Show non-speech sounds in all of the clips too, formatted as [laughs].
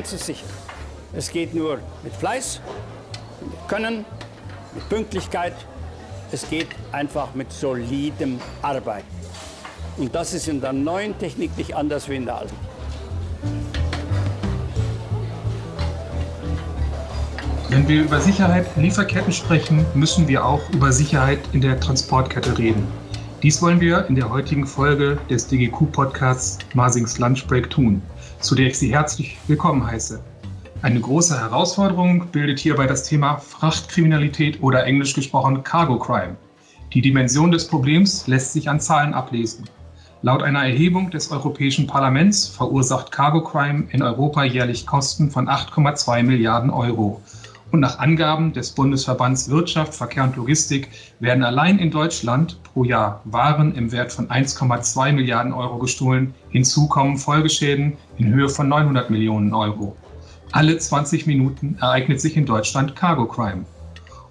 eins ist sicher. Es geht nur mit Fleiß, mit Können, mit Pünktlichkeit. Es geht einfach mit solidem Arbeiten. Und das ist in der neuen Technik nicht anders wie in der alten. Wenn wir über Sicherheit in Lieferketten sprechen, müssen wir auch über Sicherheit in der Transportkette reden. Dies wollen wir in der heutigen Folge des DGQ-Podcasts Masings Lunchbreak tun, zu der ich Sie herzlich willkommen heiße. Eine große Herausforderung bildet hierbei das Thema Frachtkriminalität oder englisch gesprochen Cargo Crime. Die Dimension des Problems lässt sich an Zahlen ablesen. Laut einer Erhebung des Europäischen Parlaments verursacht Cargo Crime in Europa jährlich Kosten von 8,2 Milliarden Euro und nach Angaben des Bundesverbands Wirtschaft, Verkehr und Logistik werden allein in Deutschland pro Jahr Waren im Wert von 1,2 Milliarden Euro gestohlen. Hinzu kommen Folgeschäden in Höhe von 900 Millionen Euro. Alle 20 Minuten ereignet sich in Deutschland Cargo Crime.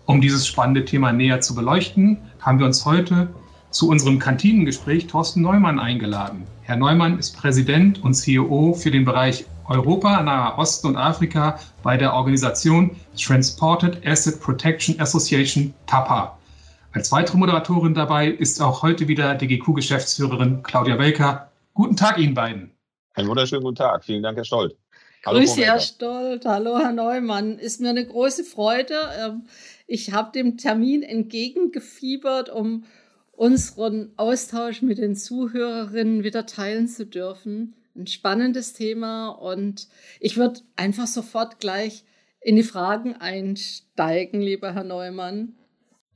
Um dieses spannende Thema näher zu beleuchten, haben wir uns heute zu unserem Kantinengespräch Thorsten Neumann eingeladen. Herr Neumann ist Präsident und CEO für den Bereich Europa, Nahe Osten und Afrika bei der Organisation Transported Asset Protection Association TAPA. Als weitere Moderatorin dabei ist auch heute wieder DGQ-Geschäftsführerin Claudia Welker. Guten Tag Ihnen beiden. Einen wunderschönen guten Tag. Vielen Dank, Herr Stolt. Hallo, Grüße, Herr Stolt. Hallo, Herr Neumann. Ist mir eine große Freude. Ähm, ich habe dem Termin entgegengefiebert, um unseren Austausch mit den Zuhörerinnen wieder teilen zu dürfen ein spannendes Thema und ich würde einfach sofort gleich in die Fragen einsteigen, lieber Herr Neumann.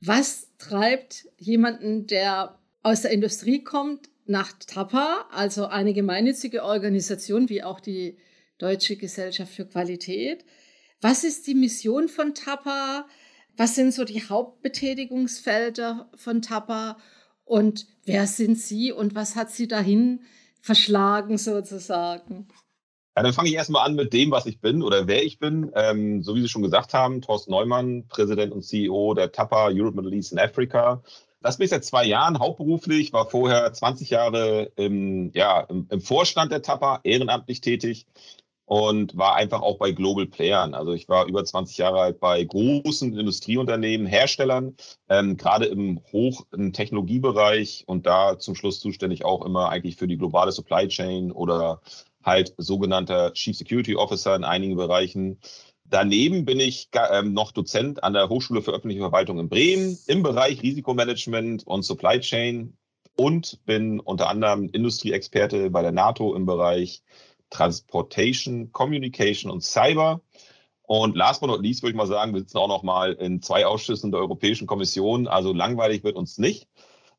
Was treibt jemanden, der aus der Industrie kommt, nach TAPA, also eine gemeinnützige Organisation wie auch die Deutsche Gesellschaft für Qualität? Was ist die Mission von TAPA? Was sind so die Hauptbetätigungsfelder von TAPA? Und wer sind Sie und was hat Sie dahin verschlagen sozusagen? Ja, dann fange ich erstmal an mit dem, was ich bin oder wer ich bin. Ähm, so wie Sie schon gesagt haben, Thorsten Neumann, Präsident und CEO der TAPA Europe, Middle East and Africa. Das bin ich seit zwei Jahren hauptberuflich, war vorher 20 Jahre im, ja, im, im Vorstand der TAPA, ehrenamtlich tätig und war einfach auch bei Global Playern. Also ich war über 20 Jahre alt bei großen Industrieunternehmen, Herstellern, ähm, gerade im hoch im Technologiebereich und da zum Schluss zuständig auch immer eigentlich für die globale Supply Chain oder halt sogenannter Chief Security Officer in einigen Bereichen. Daneben bin ich ähm, noch Dozent an der Hochschule für öffentliche Verwaltung in Bremen im Bereich Risikomanagement und Supply Chain und bin unter anderem Industrieexperte bei der NATO im Bereich Transportation, Communication und Cyber. Und last but not least würde ich mal sagen, wir sitzen auch noch mal in zwei Ausschüssen der Europäischen Kommission. Also langweilig wird uns nicht.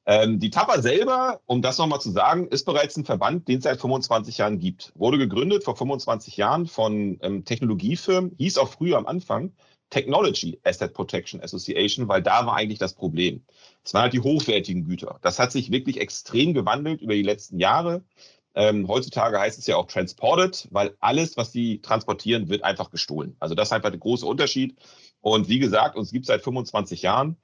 Ähm, die TAPA selber, um das nochmal zu sagen, ist bereits ein Verband, den es seit 25 Jahren gibt. Wurde gegründet vor 25 Jahren von ähm, Technologiefirmen, hieß auch früher am Anfang Technology Asset Protection Association, weil da war eigentlich das Problem. Es waren halt die hochwertigen Güter. Das hat sich wirklich extrem gewandelt über die letzten Jahre. Ähm, heutzutage heißt es ja auch transported, weil alles, was sie transportieren, wird einfach gestohlen. Also das ist einfach der große Unterschied. Und wie gesagt, uns gibt es seit 25 Jahren.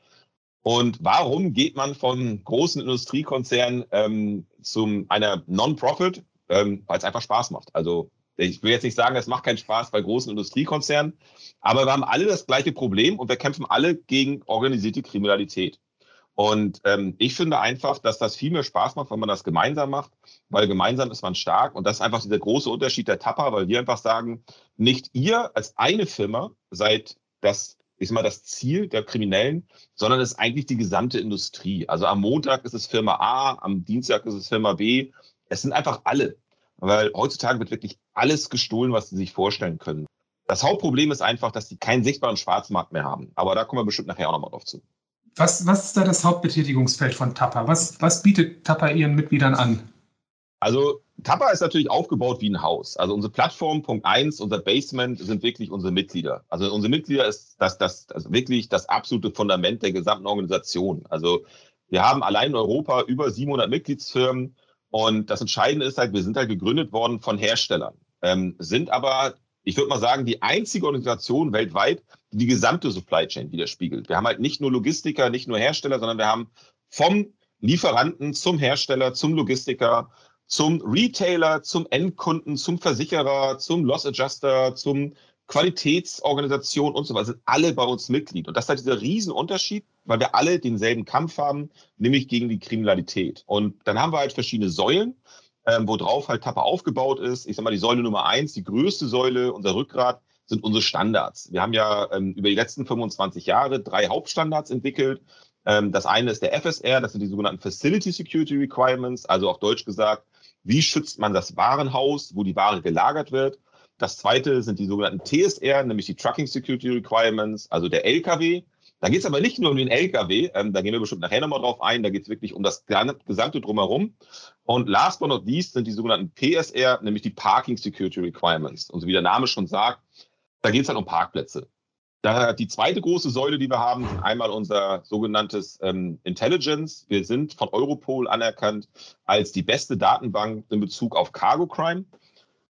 Und warum geht man von großen Industriekonzernen ähm, zu einer Non-Profit? Ähm, weil es einfach Spaß macht. Also ich will jetzt nicht sagen, es macht keinen Spaß bei großen Industriekonzernen, aber wir haben alle das gleiche Problem und wir kämpfen alle gegen organisierte Kriminalität. Und ähm, ich finde einfach, dass das viel mehr Spaß macht, wenn man das gemeinsam macht, weil gemeinsam ist man stark. Und das ist einfach dieser große Unterschied der Tapper, weil wir einfach sagen, nicht ihr als eine Firma seid das, ich sag mal, das Ziel der Kriminellen, sondern es ist eigentlich die gesamte Industrie. Also am Montag ist es Firma A, am Dienstag ist es Firma B. Es sind einfach alle. Weil heutzutage wird wirklich alles gestohlen, was sie sich vorstellen können. Das Hauptproblem ist einfach, dass sie keinen sichtbaren Schwarzmarkt mehr haben. Aber da kommen wir bestimmt nachher auch nochmal drauf zu. Was, was ist da das Hauptbetätigungsfeld von Tappa? Was, was bietet Tappa ihren Mitgliedern an? Also Tappa ist natürlich aufgebaut wie ein Haus. Also unsere Plattform, Punkt 1, unser Basement sind wirklich unsere Mitglieder. Also unsere Mitglieder ist das, das, das wirklich das absolute Fundament der gesamten Organisation. Also wir haben allein in Europa über 700 Mitgliedsfirmen und das Entscheidende ist halt, wir sind halt gegründet worden von Herstellern, ähm, sind aber ich würde mal sagen, die einzige Organisation weltweit, die die gesamte Supply Chain widerspiegelt. Wir haben halt nicht nur Logistiker, nicht nur Hersteller, sondern wir haben vom Lieferanten zum Hersteller, zum Logistiker, zum Retailer, zum Endkunden, zum Versicherer, zum Loss Adjuster, zum Qualitätsorganisation und so weiter, sind alle bei uns Mitglied. Und das ist halt dieser Riesenunterschied, weil wir alle denselben Kampf haben, nämlich gegen die Kriminalität. Und dann haben wir halt verschiedene Säulen, ähm, worauf halt Tapper aufgebaut ist. Ich sage mal, die Säule Nummer eins, die größte Säule, unser Rückgrat, sind unsere Standards. Wir haben ja ähm, über die letzten 25 Jahre drei Hauptstandards entwickelt. Ähm, das eine ist der FSR, das sind die sogenannten Facility Security Requirements, also auf Deutsch gesagt, wie schützt man das Warenhaus, wo die Ware gelagert wird. Das zweite sind die sogenannten TSR, nämlich die Trucking Security Requirements, also der LKW. Da geht es aber nicht nur um den LKW, ähm, da gehen wir bestimmt nachher nochmal drauf ein, da geht es wirklich um das gesamte Drumherum. Und last but not least sind die sogenannten PSR, nämlich die Parking Security Requirements. Und so wie der Name schon sagt, da geht es halt um Parkplätze. Da, die zweite große Säule, die wir haben, ist einmal unser sogenanntes ähm, Intelligence. Wir sind von Europol anerkannt als die beste Datenbank in Bezug auf Cargo Crime.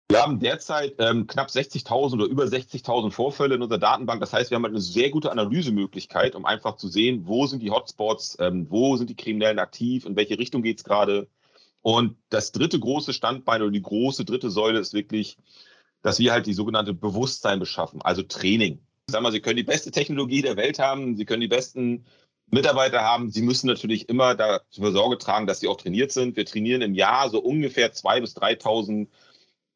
Wir haben derzeit ähm, knapp 60.000 oder über 60.000 Vorfälle in unserer Datenbank. Das heißt, wir haben halt eine sehr gute Analysemöglichkeit, um einfach zu sehen, wo sind die Hotspots, ähm, wo sind die Kriminellen aktiv, in welche Richtung geht es gerade. Und das dritte große Standbein oder die große dritte Säule ist wirklich, dass wir halt die sogenannte Bewusstsein beschaffen, also Training. Sag mal, Sie können die beste Technologie der Welt haben, Sie können die besten Mitarbeiter haben. Sie müssen natürlich immer dafür Sorge tragen, dass sie auch trainiert sind. Wir trainieren im Jahr so ungefähr 2.000 bis 3.000,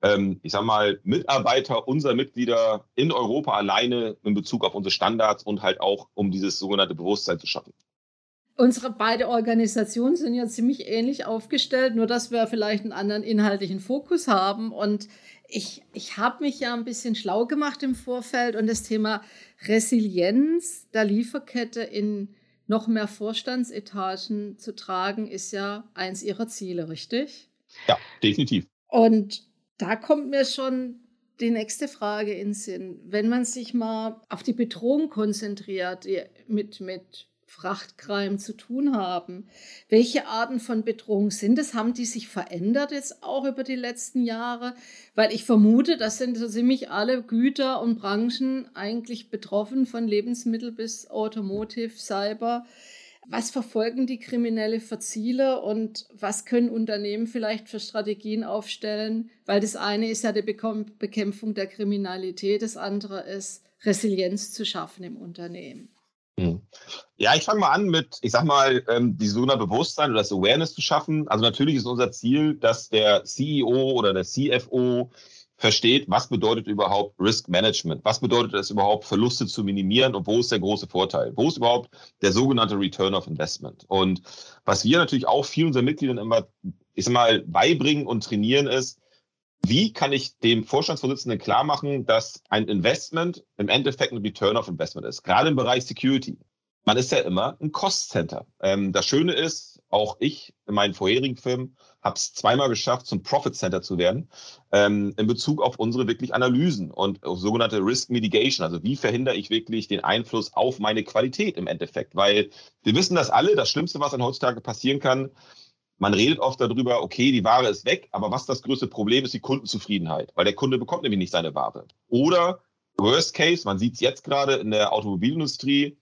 ähm, ich sag mal, Mitarbeiter unserer Mitglieder in Europa alleine in Bezug auf unsere Standards und halt auch, um dieses sogenannte Bewusstsein zu schaffen. Unsere beiden Organisationen sind ja ziemlich ähnlich aufgestellt, nur dass wir vielleicht einen anderen inhaltlichen Fokus haben. Und ich, ich habe mich ja ein bisschen schlau gemacht im Vorfeld und das Thema Resilienz der Lieferkette in noch mehr Vorstandsetagen zu tragen, ist ja eins ihrer Ziele, richtig? Ja, definitiv. Und da kommt mir schon die nächste Frage in Sinn. Wenn man sich mal auf die Bedrohung konzentriert, mit, mit Frachtcrime zu tun haben. Welche Arten von Bedrohung sind es? Haben die sich verändert jetzt auch über die letzten Jahre? Weil ich vermute, das sind so ziemlich alle Güter und Branchen eigentlich betroffen, von Lebensmittel bis Automotive, Cyber. Was verfolgen die Kriminelle für Ziele und was können Unternehmen vielleicht für Strategien aufstellen? Weil das eine ist ja die Bekämpfung der Kriminalität, das andere ist Resilienz zu schaffen im Unternehmen. Hm. Ja, ich fange mal an mit, ich sag mal, ähm, die sogenannte Bewusstsein oder das Awareness zu schaffen. Also natürlich ist unser Ziel, dass der CEO oder der CFO versteht, was bedeutet überhaupt Risk Management? Was bedeutet es überhaupt, Verluste zu minimieren und wo ist der große Vorteil? Wo ist überhaupt der sogenannte Return of Investment? Und was wir natürlich auch vielen unserer Mitgliedern immer, ich sag mal, beibringen und trainieren ist, wie kann ich dem Vorstandsvorsitzenden klar machen, dass ein Investment im Endeffekt ein Return of Investment ist? Gerade im Bereich Security. Man ist ja immer ein Cost Center. Ähm, das Schöne ist, auch ich in meinen vorherigen Firmen habe es zweimal geschafft, zum Profit Center zu werden, ähm, in Bezug auf unsere wirklich Analysen und auf sogenannte Risk Mitigation. Also wie verhindere ich wirklich den Einfluss auf meine Qualität im Endeffekt? Weil wir wissen das alle, das Schlimmste, was dann heutzutage passieren kann, man redet oft darüber, okay, die Ware ist weg, aber was das größte Problem ist, die Kundenzufriedenheit, weil der Kunde bekommt nämlich nicht seine Ware. Oder Worst Case, man sieht es jetzt gerade in der Automobilindustrie,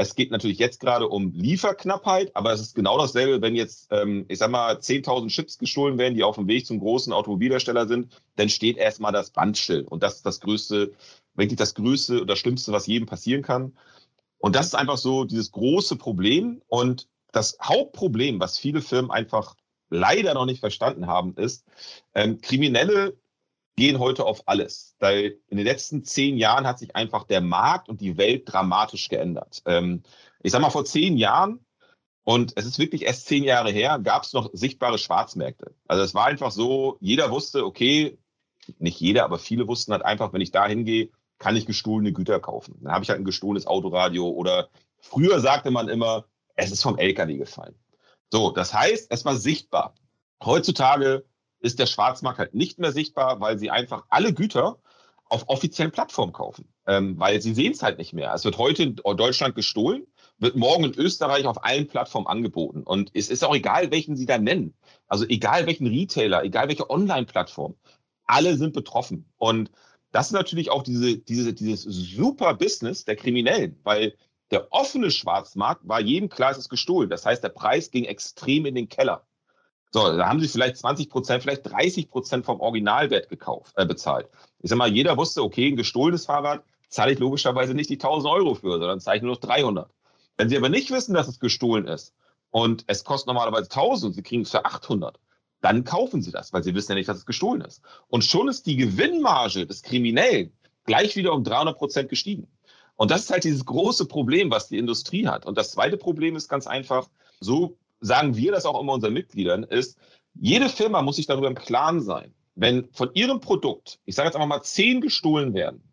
es geht natürlich jetzt gerade um Lieferknappheit, aber es ist genau dasselbe, wenn jetzt, ähm, ich sag mal, 10.000 Chips gestohlen werden, die auf dem Weg zum großen Automobilhersteller sind, dann steht erstmal das Band still. Und das ist das größte, wirklich das größte oder schlimmste, was jedem passieren kann. Und das ist einfach so dieses große Problem. Und das Hauptproblem, was viele Firmen einfach leider noch nicht verstanden haben, ist, ähm, Kriminelle gehen heute auf alles. Weil in den letzten zehn Jahren hat sich einfach der Markt und die Welt dramatisch geändert. Ähm, ich sage mal, vor zehn Jahren, und es ist wirklich erst zehn Jahre her, gab es noch sichtbare Schwarzmärkte. Also es war einfach so, jeder wusste, okay, nicht jeder, aber viele wussten halt einfach, wenn ich da hingehe, kann ich gestohlene Güter kaufen. Dann habe ich halt ein gestohlenes Autoradio oder früher sagte man immer, es ist vom LKW gefallen. So, das heißt, es war sichtbar. Heutzutage ist der Schwarzmarkt halt nicht mehr sichtbar, weil sie einfach alle Güter auf offiziellen Plattformen kaufen, ähm, weil sie sehen es halt nicht mehr. Es wird heute in Deutschland gestohlen, wird morgen in Österreich auf allen Plattformen angeboten. Und es ist auch egal, welchen sie da nennen. Also egal welchen Retailer, egal welche Online-Plattform. Alle sind betroffen. Und das ist natürlich auch diese, diese, dieses super Business der Kriminellen, weil der offene Schwarzmarkt war jedem klar, es ist gestohlen. Das heißt, der Preis ging extrem in den Keller. So, da haben sie vielleicht 20 Prozent, vielleicht 30 Prozent vom Originalwert gekauft, äh, bezahlt. Ich sag mal, jeder wusste, okay, ein gestohlenes Fahrrad zahle ich logischerweise nicht die 1000 Euro für, sondern zahle ich nur noch 300. Wenn sie aber nicht wissen, dass es gestohlen ist und es kostet normalerweise 1000 und sie kriegen es für 800, dann kaufen sie das, weil sie wissen ja nicht, dass es gestohlen ist. Und schon ist die Gewinnmarge des Kriminellen gleich wieder um 300 Prozent gestiegen. Und das ist halt dieses große Problem, was die Industrie hat. Und das zweite Problem ist ganz einfach, so sagen wir das auch immer unseren Mitgliedern, ist, jede Firma muss sich darüber im Klaren sein, wenn von ihrem Produkt, ich sage jetzt einfach mal zehn gestohlen werden,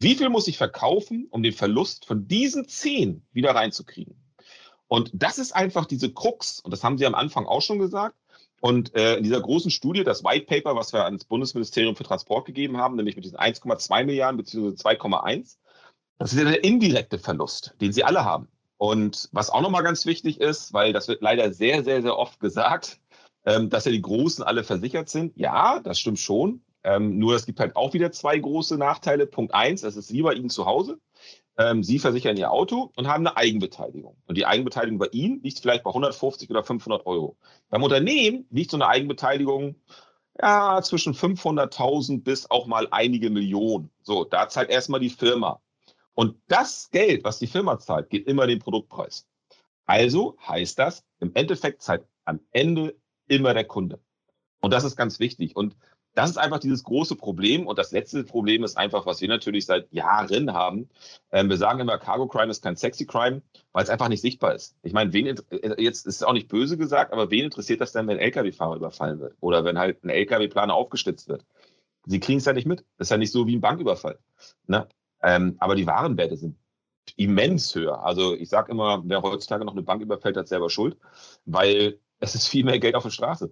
wie viel muss ich verkaufen, um den Verlust von diesen zehn wieder reinzukriegen? Und das ist einfach diese Krux, und das haben Sie am Anfang auch schon gesagt. Und äh, in dieser großen Studie, das White Paper, was wir ans Bundesministerium für Transport gegeben haben, nämlich mit diesen 1,2 Milliarden bzw. 2,1, das ist ja der indirekte Verlust, den Sie alle haben. Und was auch nochmal ganz wichtig ist, weil das wird leider sehr, sehr, sehr oft gesagt, ähm, dass ja die Großen alle versichert sind. Ja, das stimmt schon. Ähm, nur es gibt halt auch wieder zwei große Nachteile. Punkt eins, das ist wie bei Ihnen zu Hause. Ähm, Sie versichern Ihr Auto und haben eine Eigenbeteiligung. Und die Eigenbeteiligung bei Ihnen liegt vielleicht bei 150 oder 500 Euro. Beim Unternehmen liegt so eine Eigenbeteiligung ja, zwischen 500.000 bis auch mal einige Millionen. So, da zahlt erstmal die Firma. Und das Geld, was die Firma zahlt, geht immer den Produktpreis. Also heißt das, im Endeffekt zahlt am Ende immer der Kunde. Und das ist ganz wichtig. Und das ist einfach dieses große Problem. Und das letzte Problem ist einfach, was wir natürlich seit Jahren haben. Ähm, wir sagen immer, Cargo Crime ist kein Sexy Crime, weil es einfach nicht sichtbar ist. Ich meine, wen, äh, jetzt ist es auch nicht böse gesagt, aber wen interessiert das denn, wenn ein Lkw-Fahrer überfallen wird? Oder wenn halt ein Lkw-Planer aufgestützt wird? Sie kriegen es ja nicht mit. Das ist ja nicht so wie ein Banküberfall. Ne? Ähm, aber die Warenwerte sind immens höher. Also ich sage immer, wer heutzutage noch eine Bank überfällt, hat selber Schuld, weil es ist viel mehr Geld auf der Straße.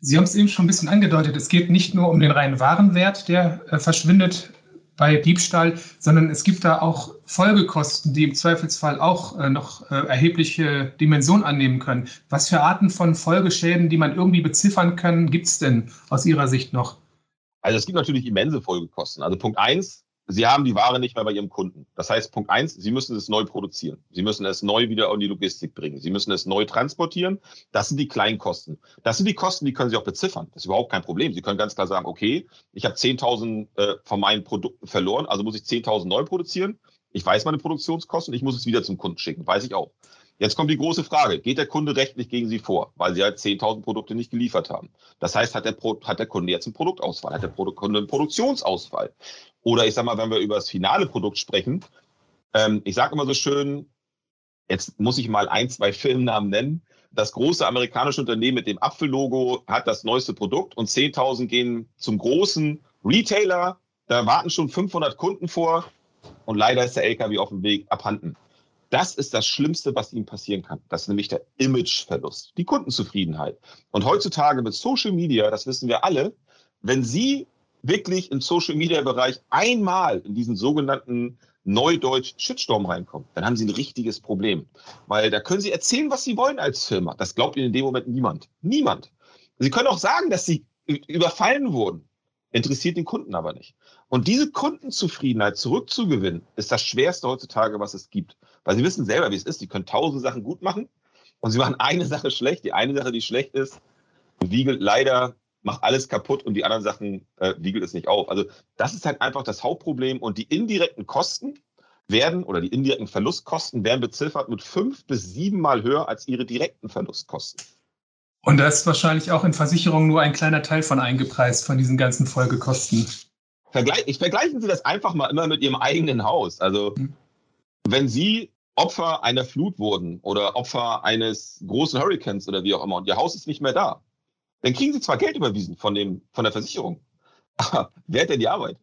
Sie haben es eben schon ein bisschen angedeutet, es geht nicht nur um den reinen Warenwert, der äh, verschwindet bei Diebstahl, sondern es gibt da auch Folgekosten, die im Zweifelsfall auch äh, noch äh, erhebliche Dimensionen annehmen können. Was für Arten von Folgeschäden, die man irgendwie beziffern kann, gibt es denn aus Ihrer Sicht noch? Also es gibt natürlich immense Folgekosten. Also Punkt eins, Sie haben die Ware nicht mehr bei Ihrem Kunden. Das heißt, Punkt eins, Sie müssen es neu produzieren. Sie müssen es neu wieder in die Logistik bringen. Sie müssen es neu transportieren. Das sind die Kleinkosten. Das sind die Kosten, die können Sie auch beziffern. Das ist überhaupt kein Problem. Sie können ganz klar sagen, okay, ich habe 10.000 äh, von meinen Produkten verloren, also muss ich 10.000 neu produzieren. Ich weiß meine Produktionskosten, ich muss es wieder zum Kunden schicken. Weiß ich auch. Jetzt kommt die große Frage. Geht der Kunde rechtlich gegen Sie vor, weil Sie halt 10.000 Produkte nicht geliefert haben? Das heißt, hat der, hat der Kunde jetzt einen Produktausfall? Hat der Kunde einen Produktionsausfall? Oder ich sage mal, wenn wir über das finale Produkt sprechen, ähm, ich sage immer so schön, jetzt muss ich mal ein, zwei Filmnamen nennen. Das große amerikanische Unternehmen mit dem Apfellogo hat das neueste Produkt und 10.000 gehen zum großen Retailer. Da warten schon 500 Kunden vor und leider ist der LKW auf dem Weg abhanden. Das ist das Schlimmste, was ihnen passieren kann. Das ist nämlich der Imageverlust, die Kundenzufriedenheit. Und heutzutage mit Social Media, das wissen wir alle, wenn Sie wirklich im Social Media Bereich einmal in diesen sogenannten Neudeutsch Shitstorm reinkommen, dann haben Sie ein richtiges Problem. Weil da können Sie erzählen, was Sie wollen als Firma. Das glaubt Ihnen in dem Moment niemand. Niemand. Sie können auch sagen, dass Sie überfallen wurden. Interessiert den Kunden aber nicht. Und diese Kundenzufriedenheit zurückzugewinnen, ist das Schwerste heutzutage, was es gibt. Weil sie wissen selber, wie es ist. Sie können tausend Sachen gut machen und sie machen eine [laughs] Sache schlecht. Die eine Sache, die schlecht ist, wiegelt leider, macht alles kaputt und die anderen Sachen äh, wiegelt es nicht auf. Also das ist halt einfach das Hauptproblem. Und die indirekten Kosten werden oder die indirekten Verlustkosten werden beziffert mit fünf bis sieben Mal höher als ihre direkten Verlustkosten. Und da ist wahrscheinlich auch in Versicherungen nur ein kleiner Teil von eingepreist, von diesen ganzen Folgekosten. Vergleich, ich vergleichen Sie das einfach mal immer mit Ihrem eigenen Haus. Also, hm. wenn Sie Opfer einer Flut wurden oder Opfer eines großen Hurricanes oder wie auch immer und Ihr Haus ist nicht mehr da, dann kriegen Sie zwar Geld überwiesen von, dem, von der Versicherung, [laughs] aber wer hat denn die Arbeit?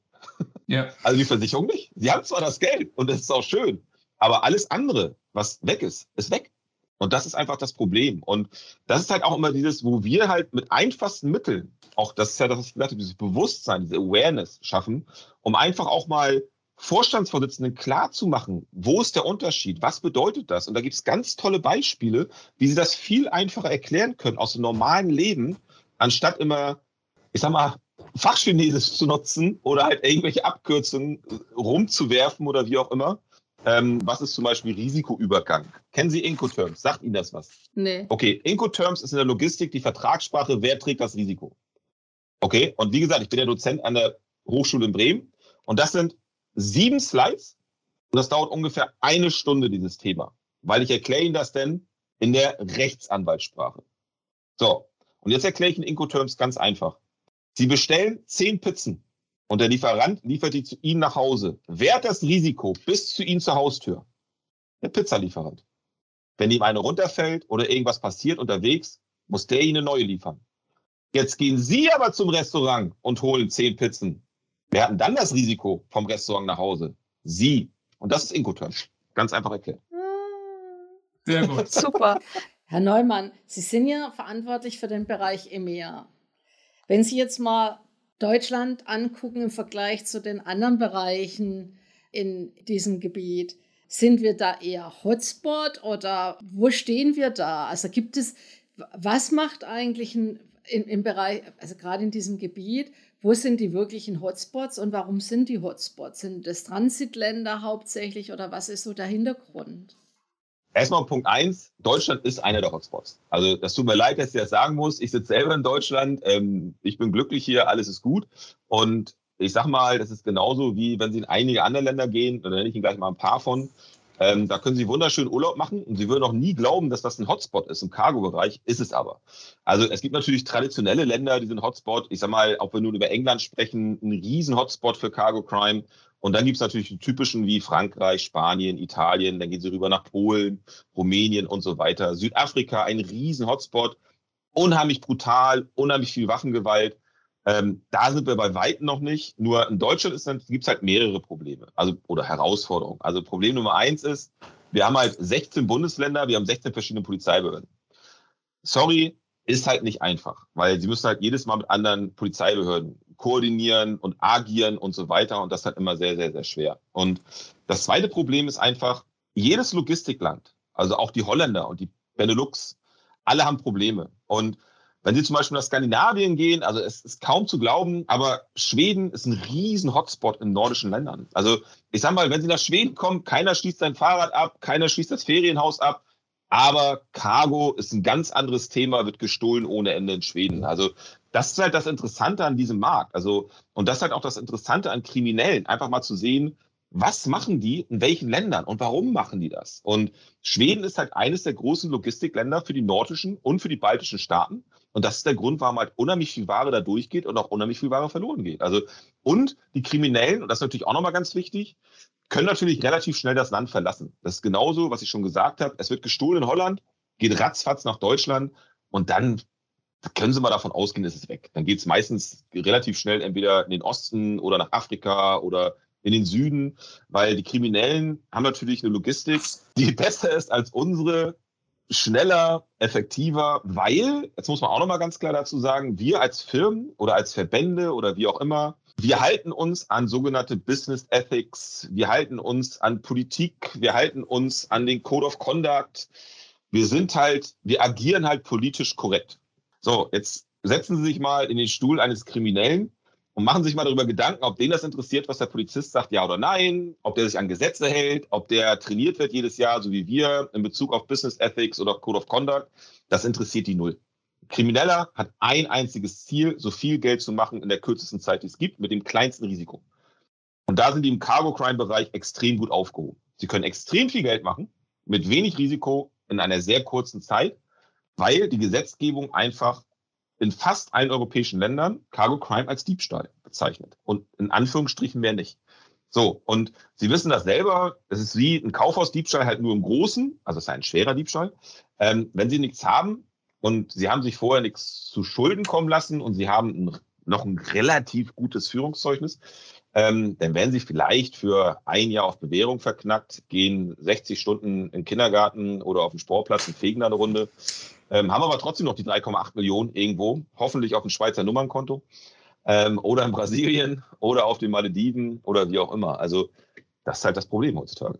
Ja. Also die Versicherung nicht. Sie haben zwar das Geld und das ist auch schön, aber alles andere, was weg ist, ist weg. Und das ist einfach das Problem. Und das ist halt auch immer dieses, wo wir halt mit einfachsten Mitteln, auch das ist ja das, was ich gesagt habe, dieses Bewusstsein, diese Awareness schaffen, um einfach auch mal Vorstandsvorsitzenden klar zu machen, wo ist der Unterschied, was bedeutet das? Und da gibt es ganz tolle Beispiele, wie sie das viel einfacher erklären können aus dem normalen Leben, anstatt immer, ich sag mal, Fachchinesisch zu nutzen oder halt irgendwelche Abkürzungen rumzuwerfen oder wie auch immer, Ähm, was ist zum Beispiel Risikoübergang? Kennen Sie Incoterms? Sagt Ihnen das was? Nee. Okay, Incoterms ist in der Logistik die Vertragssprache, wer trägt das Risiko? Okay, und wie gesagt, ich bin der Dozent an der Hochschule in Bremen und das sind sieben Slides und das dauert ungefähr eine Stunde, dieses Thema, weil ich erkläre Ihnen das denn in der Rechtsanwaltssprache. So, und jetzt erkläre ich Ihnen Incoterms ganz einfach. Sie bestellen zehn Pizzen und der Lieferant liefert die zu Ihnen nach Hause. Wer hat das Risiko bis zu Ihnen zur Haustür? Der Pizzalieferant. Wenn ihm eine runterfällt oder irgendwas passiert unterwegs, muss der Ihnen eine neue liefern. Jetzt gehen Sie aber zum Restaurant und holen zehn Pizzen. Wer hat denn dann das Risiko vom Restaurant nach Hause? Sie. Und das ist Incoterms. Ganz einfach erklärt. Sehr gut. [laughs] Super. Herr Neumann, Sie sind ja verantwortlich für den Bereich EMEA. Wenn Sie jetzt mal Deutschland angucken im Vergleich zu den anderen Bereichen in diesem Gebiet, sind wir da eher Hotspot oder wo stehen wir da? Also gibt es, was macht eigentlich ein, in, im Bereich, also gerade in diesem Gebiet, wo sind die wirklichen Hotspots und warum sind die Hotspots? Sind das Transitländer hauptsächlich oder was ist so der Hintergrund? Erstmal Punkt eins, Deutschland ist einer der Hotspots. Also das tut mir leid, dass ich das sagen muss. Ich sitze selber in Deutschland. Ähm, ich bin glücklich hier, alles ist gut. Und ich sag mal, das ist genauso wie wenn Sie in einige andere Länder gehen, da nenne ich Ihnen gleich mal ein paar von. Ähm, da können Sie wunderschön Urlaub machen und Sie würden auch nie glauben, dass das ein Hotspot ist im Cargo-Bereich, ist es aber. Also es gibt natürlich traditionelle Länder, die sind Hotspot. Ich sag mal, auch wenn wir nun über England sprechen, ein riesen Hotspot für Cargo-Crime. Und dann gibt es natürlich die typischen wie Frankreich, Spanien, Italien, dann gehen sie rüber nach Polen, Rumänien und so weiter. Südafrika, ein riesen Hotspot, unheimlich brutal, unheimlich viel Waffengewalt. Ähm, da sind wir bei Weitem noch nicht. Nur in Deutschland gibt es halt mehrere Probleme, also oder Herausforderungen. Also Problem Nummer eins ist, wir haben halt 16 Bundesländer, wir haben 16 verschiedene Polizeibehörden. Sorry, ist halt nicht einfach, weil sie müssen halt jedes Mal mit anderen Polizeibehörden koordinieren und agieren und so weiter. Und das ist halt immer sehr, sehr, sehr schwer. Und das zweite Problem ist einfach, jedes Logistikland, also auch die Holländer und die Benelux, alle haben Probleme. Und wenn Sie zum Beispiel nach Skandinavien gehen, also es ist kaum zu glauben, aber Schweden ist ein riesen Hotspot in nordischen Ländern. Also ich sage mal, wenn Sie nach Schweden kommen, keiner schließt sein Fahrrad ab, keiner schließt das Ferienhaus ab, aber Cargo ist ein ganz anderes Thema, wird gestohlen ohne Ende in Schweden. Also das ist halt das Interessante an diesem Markt. Also, und das ist halt auch das Interessante an Kriminellen, einfach mal zu sehen, was machen die in welchen Ländern und warum machen die das? Und Schweden ist halt eines der großen Logistikländer für die nordischen und für die baltischen Staaten. Und das ist der Grund, warum halt unheimlich viel Ware da durchgeht und auch unheimlich viel Ware verloren geht. Also, und die Kriminellen, und das ist natürlich auch nochmal ganz wichtig, können natürlich relativ schnell das Land verlassen. Das ist genauso, was ich schon gesagt habe. Es wird gestohlen in Holland, geht ratzfatz nach Deutschland und dann können Sie mal davon ausgehen, ist es weg. Dann geht es meistens relativ schnell entweder in den Osten oder nach Afrika oder in den Süden, weil die Kriminellen haben natürlich eine Logistik, die [laughs] besser ist als unsere, schneller, effektiver, weil, jetzt muss man auch nochmal ganz klar dazu sagen, wir als Firmen oder als Verbände oder wie auch immer, wir halten uns an sogenannte Business Ethics, wir halten uns an Politik, wir halten uns an den Code of Conduct. Wir sind halt, wir agieren halt politisch korrekt. So, jetzt setzen Sie sich mal in den Stuhl eines Kriminellen und machen sich mal darüber Gedanken, ob den das interessiert, was der Polizist sagt, ja oder nein, ob der sich an Gesetze hält, ob der trainiert wird jedes Jahr, so wie wir, in Bezug auf Business Ethics oder Code of Conduct. Das interessiert die null. Krimineller hat ein einziges Ziel, so viel Geld zu machen in der kürzesten Zeit, die es gibt, mit dem kleinsten Risiko. Und da sind die im Cargo-Crime-Bereich extrem gut aufgehoben. Sie können extrem viel Geld machen, mit wenig Risiko in einer sehr kurzen Zeit, weil die Gesetzgebung einfach in fast allen europäischen Ländern Cargo Crime als Diebstahl bezeichnet. Und in Anführungsstrichen mehr nicht. So, und Sie wissen das selber, es ist wie ein Kaufhausdiebstahl halt nur im Großen, also es ist ein schwerer Diebstahl. Ähm, wenn Sie nichts haben und Sie haben sich vorher nichts zu Schulden kommen lassen und Sie haben ein, noch ein relativ gutes Führungszeugnis, ähm, dann werden Sie vielleicht für ein Jahr auf Bewährung verknackt, gehen 60 Stunden in den Kindergarten oder auf den Sportplatz und fegen da eine Runde ähm, haben aber trotzdem noch die 3,8 Millionen irgendwo, hoffentlich auf dem Schweizer Nummernkonto ähm, oder in Brasilien oder auf den Malediven oder wie auch immer. Also das ist halt das Problem heutzutage.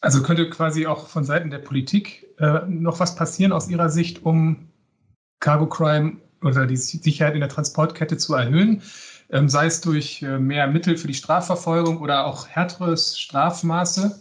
Also könnte quasi auch von Seiten der Politik äh, noch was passieren aus Ihrer Sicht, um Cargo Crime oder die Sicherheit in der Transportkette zu erhöhen, ähm, sei es durch äh, mehr Mittel für die Strafverfolgung oder auch härteres Strafmaße?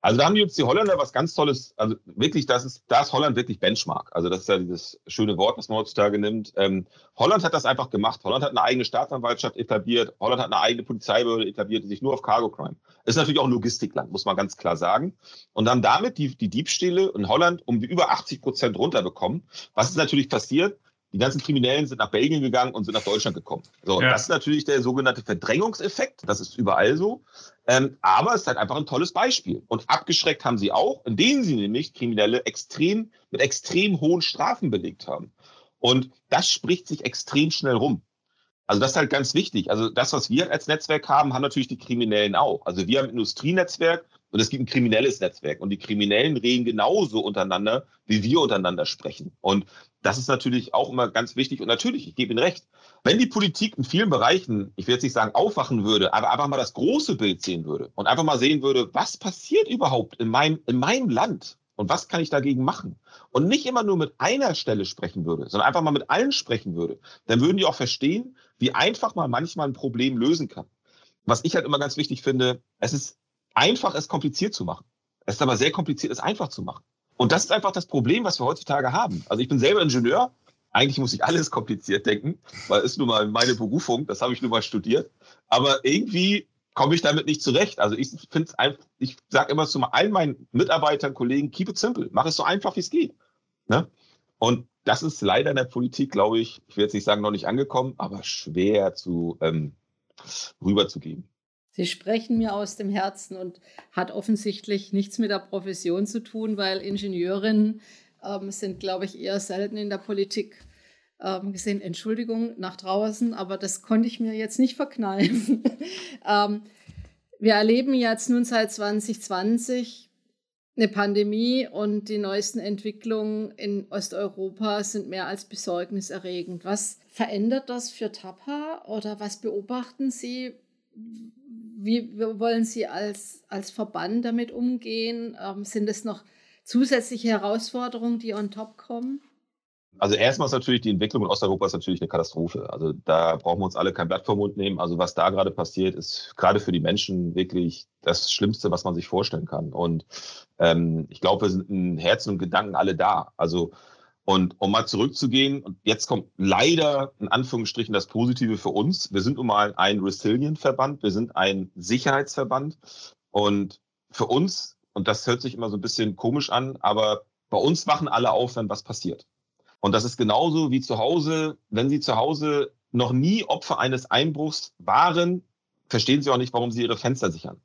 Also da haben die jetzt die Holländer was ganz Tolles, also wirklich, das ist, da ist Holland wirklich Benchmark. Also das ist ja dieses schöne Wort, was man heutzutage nimmt. Ähm, Holland hat das einfach gemacht. Holland hat eine eigene Staatsanwaltschaft etabliert. Holland hat eine eigene Polizeibehörde etabliert, die sich nur auf Cargo Crime. Ist natürlich auch ein Logistikland, muss man ganz klar sagen. Und haben damit die, die Diebstähle in Holland um über 80 Prozent runterbekommen. Was ist natürlich passiert? Die ganzen Kriminellen sind nach Belgien gegangen und sind nach Deutschland gekommen. So, ja. das ist natürlich der sogenannte Verdrängungseffekt. Das ist überall so. Ähm, aber es ist halt einfach ein tolles Beispiel. Und abgeschreckt haben sie auch, indem sie nämlich Kriminelle extrem, mit extrem hohen Strafen belegt haben. Und das spricht sich extrem schnell rum. Also das ist halt ganz wichtig. Also das, was wir als Netzwerk haben, haben natürlich die Kriminellen auch. Also wir haben ein Industrienetzwerk und es gibt ein kriminelles Netzwerk. Und die Kriminellen reden genauso untereinander, wie wir untereinander sprechen. Und das ist natürlich auch immer ganz wichtig. Und natürlich, ich gebe Ihnen recht, wenn die Politik in vielen Bereichen, ich will jetzt nicht sagen aufwachen würde, aber einfach mal das große Bild sehen würde und einfach mal sehen würde, was passiert überhaupt in meinem, in meinem Land und was kann ich dagegen machen? Und nicht immer nur mit einer Stelle sprechen würde, sondern einfach mal mit allen sprechen würde, dann würden die auch verstehen, wie einfach man manchmal ein Problem lösen kann. Was ich halt immer ganz wichtig finde, es ist einfach, es kompliziert zu machen. Es ist aber sehr kompliziert, es einfach zu machen. Und das ist einfach das Problem, was wir heutzutage haben. Also ich bin selber Ingenieur. Eigentlich muss ich alles kompliziert denken, weil ist nun mal meine Berufung. Das habe ich nun mal studiert. Aber irgendwie komme ich damit nicht zurecht. Also ich finde es einfach, ich sage immer zu allen meinen Mitarbeitern, Kollegen, keep it simple. Mach es so einfach, wie es geht. Ne? Und das ist leider in der Politik, glaube ich, ich will jetzt nicht sagen, noch nicht angekommen, aber schwer zu ähm, rüberzugeben. Sie sprechen mir aus dem Herzen und hat offensichtlich nichts mit der Profession zu tun, weil Ingenieurinnen ähm, sind, glaube ich, eher selten in der Politik ähm, gesehen. Entschuldigung nach draußen, aber das konnte ich mir jetzt nicht verkneifen. [laughs] ähm, wir erleben jetzt nun seit 2020 eine Pandemie und die neuesten Entwicklungen in Osteuropa sind mehr als besorgniserregend. Was verändert das für Tapa oder was beobachten Sie? Wie wollen Sie als, als Verband damit umgehen? Ähm, sind es noch zusätzliche Herausforderungen, die on top kommen? Also erstmal ist natürlich die Entwicklung in Osteuropa ist natürlich eine Katastrophe. Also da brauchen wir uns alle kein Blatt vom Mund nehmen. Also was da gerade passiert, ist gerade für die Menschen wirklich das Schlimmste, was man sich vorstellen kann. Und ähm, ich glaube, wir sind in Herzen und Gedanken alle da. Also und um mal zurückzugehen, und jetzt kommt leider in Anführungsstrichen das Positive für uns. Wir sind nun mal ein Resilient-Verband, wir sind ein Sicherheitsverband. Und für uns, und das hört sich immer so ein bisschen komisch an, aber bei uns wachen alle auf, wenn was passiert. Und das ist genauso wie zu Hause. Wenn Sie zu Hause noch nie Opfer eines Einbruchs waren, verstehen Sie auch nicht, warum Sie Ihre Fenster sichern.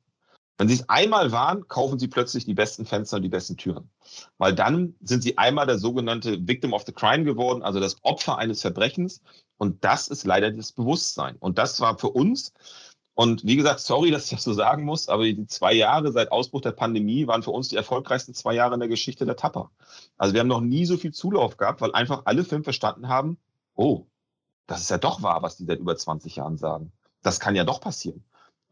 Wenn Sie es einmal waren, kaufen Sie plötzlich die besten Fenster und die besten Türen. Weil dann sind Sie einmal der sogenannte Victim of the Crime geworden, also das Opfer eines Verbrechens. Und das ist leider das Bewusstsein. Und das war für uns, und wie gesagt, sorry, [laughs] dass ich das so sagen muss, aber die zwei Jahre seit Ausbruch der Pandemie waren für uns die erfolgreichsten zwei Jahre in der Geschichte der Tapper. Also wir haben noch nie so viel Zulauf gehabt, weil einfach alle Firmen verstanden haben, oh, das ist ja doch wahr, was die seit über 20 Jahren sagen. Das kann ja doch passieren.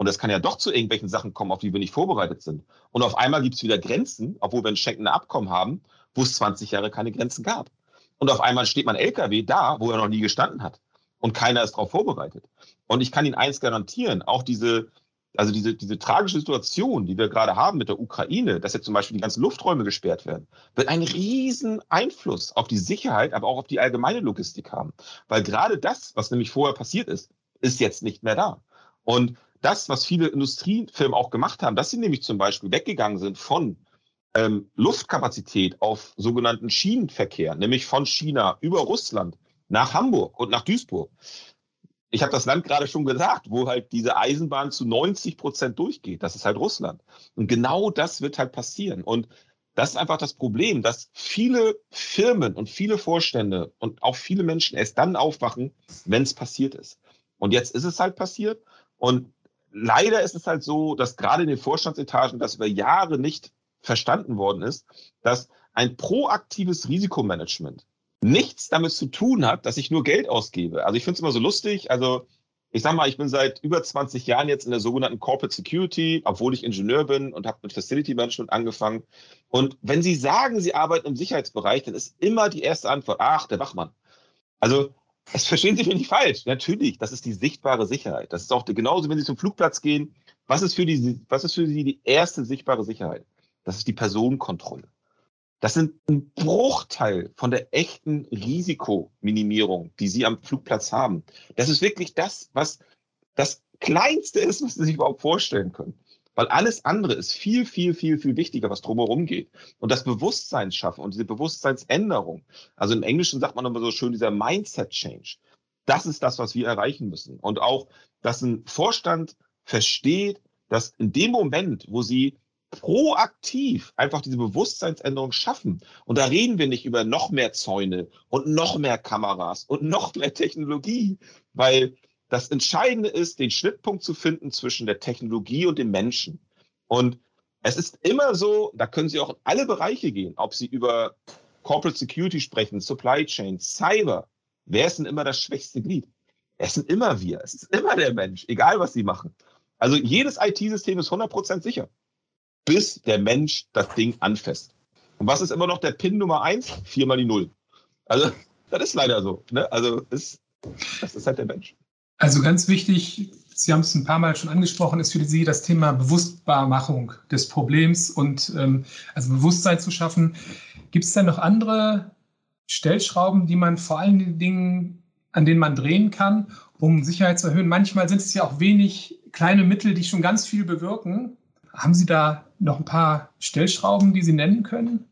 Und es kann ja doch zu irgendwelchen Sachen kommen, auf die wir nicht vorbereitet sind. Und auf einmal gibt es wieder Grenzen, obwohl wir ein schenkende Abkommen haben, wo es 20 Jahre keine Grenzen gab. Und auf einmal steht mein LKW da, wo er noch nie gestanden hat. Und keiner ist darauf vorbereitet. Und ich kann Ihnen eins garantieren, auch diese, also diese, diese tragische Situation, die wir gerade haben mit der Ukraine, dass jetzt zum Beispiel die ganzen Lufträume gesperrt werden, wird einen riesen Einfluss auf die Sicherheit, aber auch auf die allgemeine Logistik haben. Weil gerade das, was nämlich vorher passiert ist, ist jetzt nicht mehr da. Und das, was viele Industriefirmen auch gemacht haben, dass sie nämlich zum Beispiel weggegangen sind von ähm, Luftkapazität auf sogenannten Schienenverkehr, nämlich von China über Russland nach Hamburg und nach Duisburg. Ich habe das Land gerade schon gesagt, wo halt diese Eisenbahn zu 90 Prozent durchgeht. Das ist halt Russland. Und genau das wird halt passieren. Und das ist einfach das Problem, dass viele Firmen und viele Vorstände und auch viele Menschen erst dann aufwachen, wenn es passiert ist. Und jetzt ist es halt passiert. Und leider ist es halt so, dass gerade in den Vorstandsetagen das über Jahre nicht verstanden worden ist, dass ein proaktives Risikomanagement nichts damit zu tun hat, dass ich nur Geld ausgebe. Also ich finde es immer so lustig. Also ich sage mal, ich bin seit über 20 Jahren jetzt in der sogenannten Corporate Security, obwohl ich Ingenieur bin und habe mit Facility Management angefangen. Und wenn Sie sagen, Sie arbeiten im Sicherheitsbereich, dann ist immer die erste Antwort, ach, der Wachmann. Also es verstehen Sie mich nicht falsch. Natürlich, das ist die sichtbare Sicherheit. Das ist auch genauso, wenn Sie zum Flugplatz gehen. Was ist für, die, was ist für Sie die erste sichtbare Sicherheit? Das ist die Personenkontrolle. Das sind ein Bruchteil von der echten Risikominimierung, die Sie am Flugplatz haben. Das ist wirklich das, was das Kleinste ist, was Sie sich überhaupt vorstellen können. Weil alles andere ist viel, viel, viel, viel wichtiger, was drumherum geht. Und das Bewusstsein schaffen und diese Bewusstseinsänderung. Also im Englischen sagt man immer so schön, dieser Mindset-Change. Das ist das, was wir erreichen müssen. Und auch, dass ein Vorstand versteht, dass in dem Moment, wo sie proaktiv einfach diese Bewusstseinsänderung schaffen. Und da reden wir nicht über noch mehr Zäune und noch mehr Kameras und noch mehr Technologie, weil das Entscheidende ist, den Schnittpunkt zu finden zwischen der Technologie und dem Menschen. Und es ist immer so, da können Sie auch in alle Bereiche gehen, ob Sie über Corporate Security sprechen, Supply Chain, Cyber. Wer ist denn immer das schwächste Glied? Es sind immer wir. Es ist immer der Mensch, egal was Sie machen. Also jedes IT-System ist 100% sicher bis der Mensch das Ding anfasst. Und was ist immer noch der Pin Nummer eins? Viermal die Null. Also, das ist leider so. Ne? Also, ist, das ist halt der Mensch. Also ganz wichtig, Sie haben es ein paar Mal schon angesprochen, ist für Sie das Thema Bewusstbarmachung des Problems und ähm, also Bewusstsein zu schaffen. Gibt es denn noch andere Stellschrauben, die man vor allen Dingen, an denen man drehen kann, um Sicherheit zu erhöhen? Manchmal sind es ja auch wenig kleine Mittel, die schon ganz viel bewirken. Haben Sie da noch ein paar Stellschrauben, die Sie nennen können?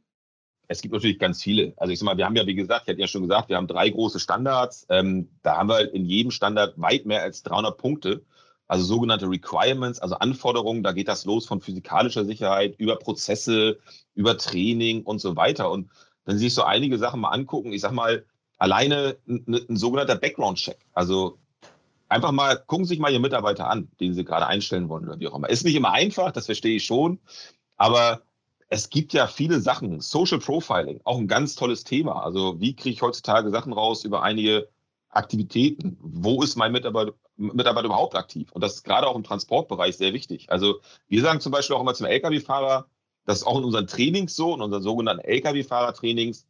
Es gibt natürlich ganz viele. Also ich sag mal, wir haben ja, wie gesagt, ich hatte ja schon gesagt, wir haben drei große Standards. Ähm, da haben wir in jedem Standard weit mehr als 300 Punkte. Also sogenannte Requirements, also Anforderungen. Da geht das los von physikalischer Sicherheit über Prozesse, über Training und so weiter. Und wenn Sie sich so einige Sachen mal angucken, ich sag mal, alleine ein, ein sogenannter Background-Check. Also einfach mal, gucken Sie sich mal Ihren Mitarbeiter an, den Sie gerade einstellen wollen oder wie auch immer. Ist nicht immer einfach, das verstehe ich schon, aber es gibt ja viele Sachen. Social Profiling, auch ein ganz tolles Thema. Also wie kriege ich heutzutage Sachen raus über einige Aktivitäten? Wo ist mein Mitarbeiter, Mitarbeiter überhaupt aktiv? Und das ist gerade auch im Transportbereich sehr wichtig. Also wir sagen zum Beispiel auch immer zum Lkw-Fahrer, das ist auch in unseren Trainings so, in unseren sogenannten Lkw-Fahrer-Trainings,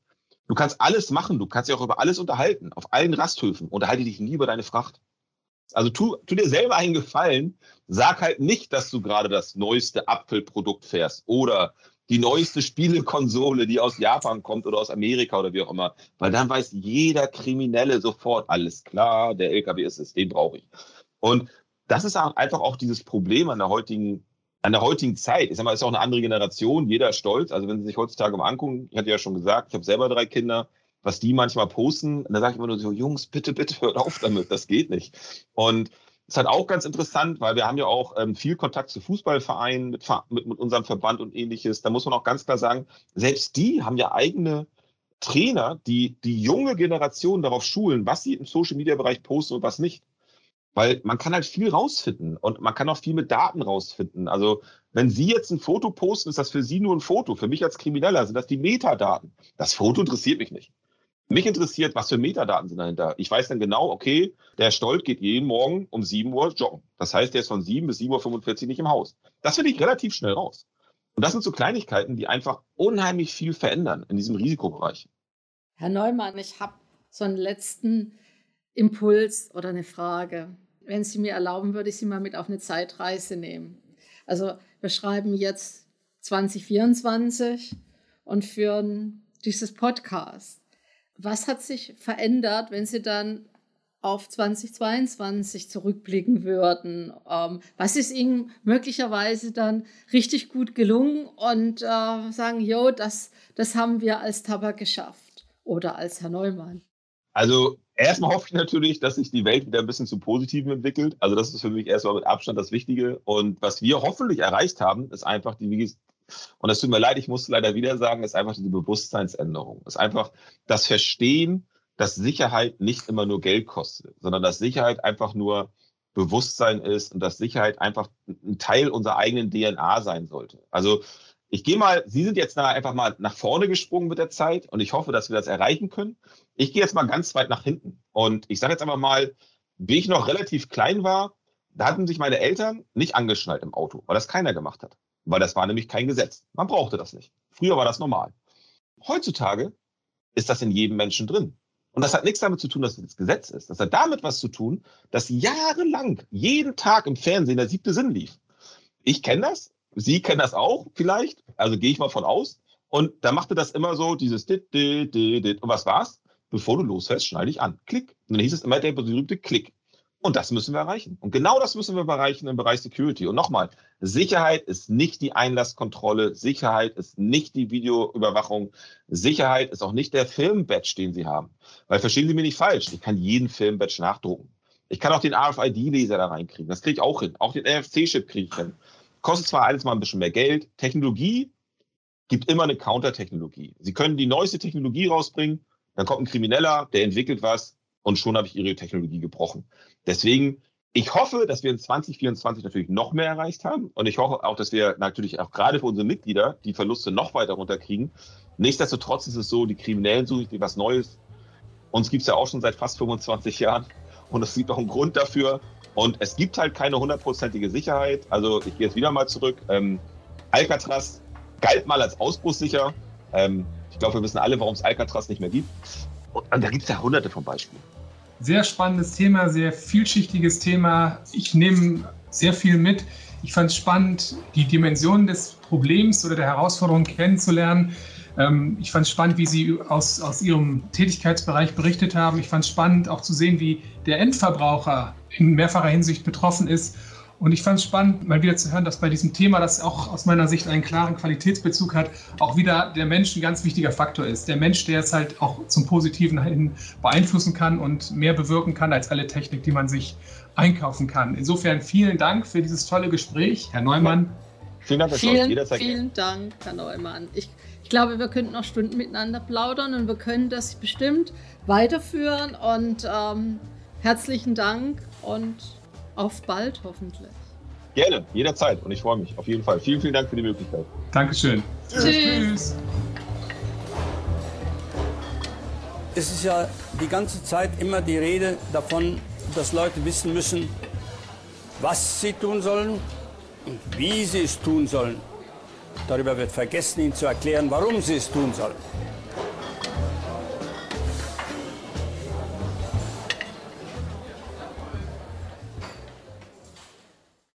du kannst alles machen, du kannst dich auch über alles unterhalten, auf allen Rasthöfen. Unterhalte dich nie über deine Fracht. Also tu, tu dir selber einen Gefallen, sag halt nicht, dass du gerade das neueste Apfelprodukt fährst oder die neueste Spielekonsole, die aus Japan kommt oder aus Amerika oder wie auch immer. Weil dann weiß jeder Kriminelle sofort, alles klar, der LKW ist es, den brauche ich. Und das ist einfach auch dieses Problem an der heutigen, an der heutigen Zeit. Ich sag mal, ist auch eine andere Generation, jeder stolz. Also wenn Sie sich heutzutage mal angucken, ich hatte ja schon gesagt, ich habe selber drei Kinder, was die manchmal posten. Und da sage ich immer nur so, Jungs, bitte, bitte hört auf damit, das geht nicht. Und ist halt auch ganz interessant, weil wir haben ja auch ähm, viel Kontakt zu Fußballvereinen mit, mit, mit unserem Verband und ähnliches. Da muss man auch ganz klar sagen, selbst die haben ja eigene Trainer, die die junge Generation darauf schulen, was sie im Social-Media-Bereich posten und was nicht. Weil man kann halt viel rausfinden und man kann auch viel mit Daten rausfinden. Also wenn Sie jetzt ein Foto posten, ist das für Sie nur ein Foto. Für mich als Krimineller sind das die Metadaten. Das Foto interessiert mich nicht. Mich interessiert, was für Metadaten sind dahinter. Ich weiß dann genau, okay, der Stolt geht jeden Morgen um 7 Uhr joggen. Das heißt, der ist von 7 bis 7.45 Uhr nicht im Haus. Das finde ich relativ schnell raus. Und das sind so Kleinigkeiten, die einfach unheimlich viel verändern in diesem Risikobereich. Herr Neumann, ich habe so einen letzten Impuls oder eine Frage. Wenn Sie mir erlauben, würde ich Sie mal mit auf eine Zeitreise nehmen. Also wir schreiben jetzt 2024 und führen dieses Podcast. Was hat sich verändert, wenn Sie dann auf 2022 zurückblicken würden? Ähm, was ist Ihnen möglicherweise dann richtig gut gelungen und äh, sagen, jo, das, das haben wir als Tabak geschafft oder als Herr Neumann? Also erstmal hoffe ich natürlich, dass sich die Welt wieder ein bisschen zu Positiven entwickelt. Also das ist für mich erstmal mit Abstand das Wichtige. Und was wir hoffentlich erreicht haben, ist einfach die, und es tut mir leid, ich muss leider wieder sagen, ist einfach diese Bewusstseinsänderung. Ist einfach das Verstehen, dass Sicherheit nicht immer nur Geld kostet, sondern dass Sicherheit einfach nur Bewusstsein ist und dass Sicherheit einfach ein Teil unserer eigenen DNA sein sollte. Also ich gehe mal, Sie sind jetzt einfach mal nach vorne gesprungen mit der Zeit und ich hoffe, dass wir das erreichen können. Ich gehe jetzt mal ganz weit nach hinten und ich sage jetzt einfach mal, wie ich noch relativ klein war, da hatten sich meine Eltern nicht angeschnallt im Auto, weil das keiner gemacht hat weil das war nämlich kein Gesetz. Man brauchte das nicht. Früher war das normal. Heutzutage ist das in jedem Menschen drin. Und das hat nichts damit zu tun, dass es das Gesetz ist. Das hat damit was zu tun, dass jahrelang jeden Tag im Fernsehen der siebte Sinn lief. Ich kenne das. Sie kennen das auch vielleicht, also gehe ich mal von aus. Und da machte das immer so, dieses dit, dit, dit, dit. Und was war's? Bevor du losfährst, schnall dich an. Klick. Und dann hieß es immer der berühmte Klick. Und das müssen wir erreichen. Und genau das müssen wir erreichen im Bereich Security. Und nochmal, Sicherheit ist nicht die Einlasskontrolle, Sicherheit ist nicht die Videoüberwachung, Sicherheit ist auch nicht der Filmbadge, den Sie haben. Weil verstehen Sie mich nicht falsch, ich kann jeden Filmbadge nachdrucken. Ich kann auch den RFID-Laser da reinkriegen, das kriege ich auch hin. Auch den NFC-Chip kriege ich hin. Kostet zwar alles mal ein bisschen mehr Geld, Technologie gibt immer eine Counter-Technologie. Sie können die neueste Technologie rausbringen, dann kommt ein Krimineller, der entwickelt was, und schon habe ich ihre Technologie gebrochen. Deswegen, ich hoffe, dass wir in 2024 natürlich noch mehr erreicht haben und ich hoffe auch, dass wir natürlich auch gerade für unsere Mitglieder die Verluste noch weiter runterkriegen. Nichtsdestotrotz ist es so, die Kriminellen suchen sich was Neues. Uns gibt es ja auch schon seit fast 25 Jahren und es gibt auch einen Grund dafür. Und es gibt halt keine hundertprozentige Sicherheit. Also ich gehe jetzt wieder mal zurück. Ähm, Alcatraz galt mal als ausbruchssicher. Ähm, ich glaube, wir wissen alle, warum es Alcatraz nicht mehr gibt. Und da gibt es ja hunderte von Beispielen. Sehr spannendes Thema, sehr vielschichtiges Thema. Ich nehme sehr viel mit. Ich fand es spannend, die Dimensionen des Problems oder der Herausforderung kennenzulernen. Ähm, ich fand es spannend, wie Sie aus, aus Ihrem Tätigkeitsbereich berichtet haben. Ich fand es spannend, auch zu sehen, wie der Endverbraucher in mehrfacher Hinsicht betroffen ist und ich fand es spannend, mal wieder zu hören, dass bei diesem Thema, das auch aus meiner Sicht einen klaren Qualitätsbezug hat, auch wieder der Mensch ein ganz wichtiger Faktor ist. Der Mensch, der es halt auch zum Positiven hin beeinflussen kann und mehr bewirken kann als alle Technik, die man sich einkaufen kann. Insofern vielen Dank für dieses tolle Gespräch, Herr Neumann. Vielen Dank, Herr vielen, vielen Dank, Herr Neumann. Ich, ich glaube, wir könnten noch Stunden miteinander plaudern und wir können das bestimmt weiterführen. Und ähm, herzlichen Dank und auf bald hoffentlich. Gerne, jederzeit. Und ich freue mich auf jeden Fall. Vielen, vielen Dank für die Möglichkeit. Dankeschön. Tschüss. Tschüss. Es ist ja die ganze Zeit immer die Rede davon, dass Leute wissen müssen, was sie tun sollen und wie sie es tun sollen. Darüber wird vergessen, ihnen zu erklären, warum sie es tun sollen.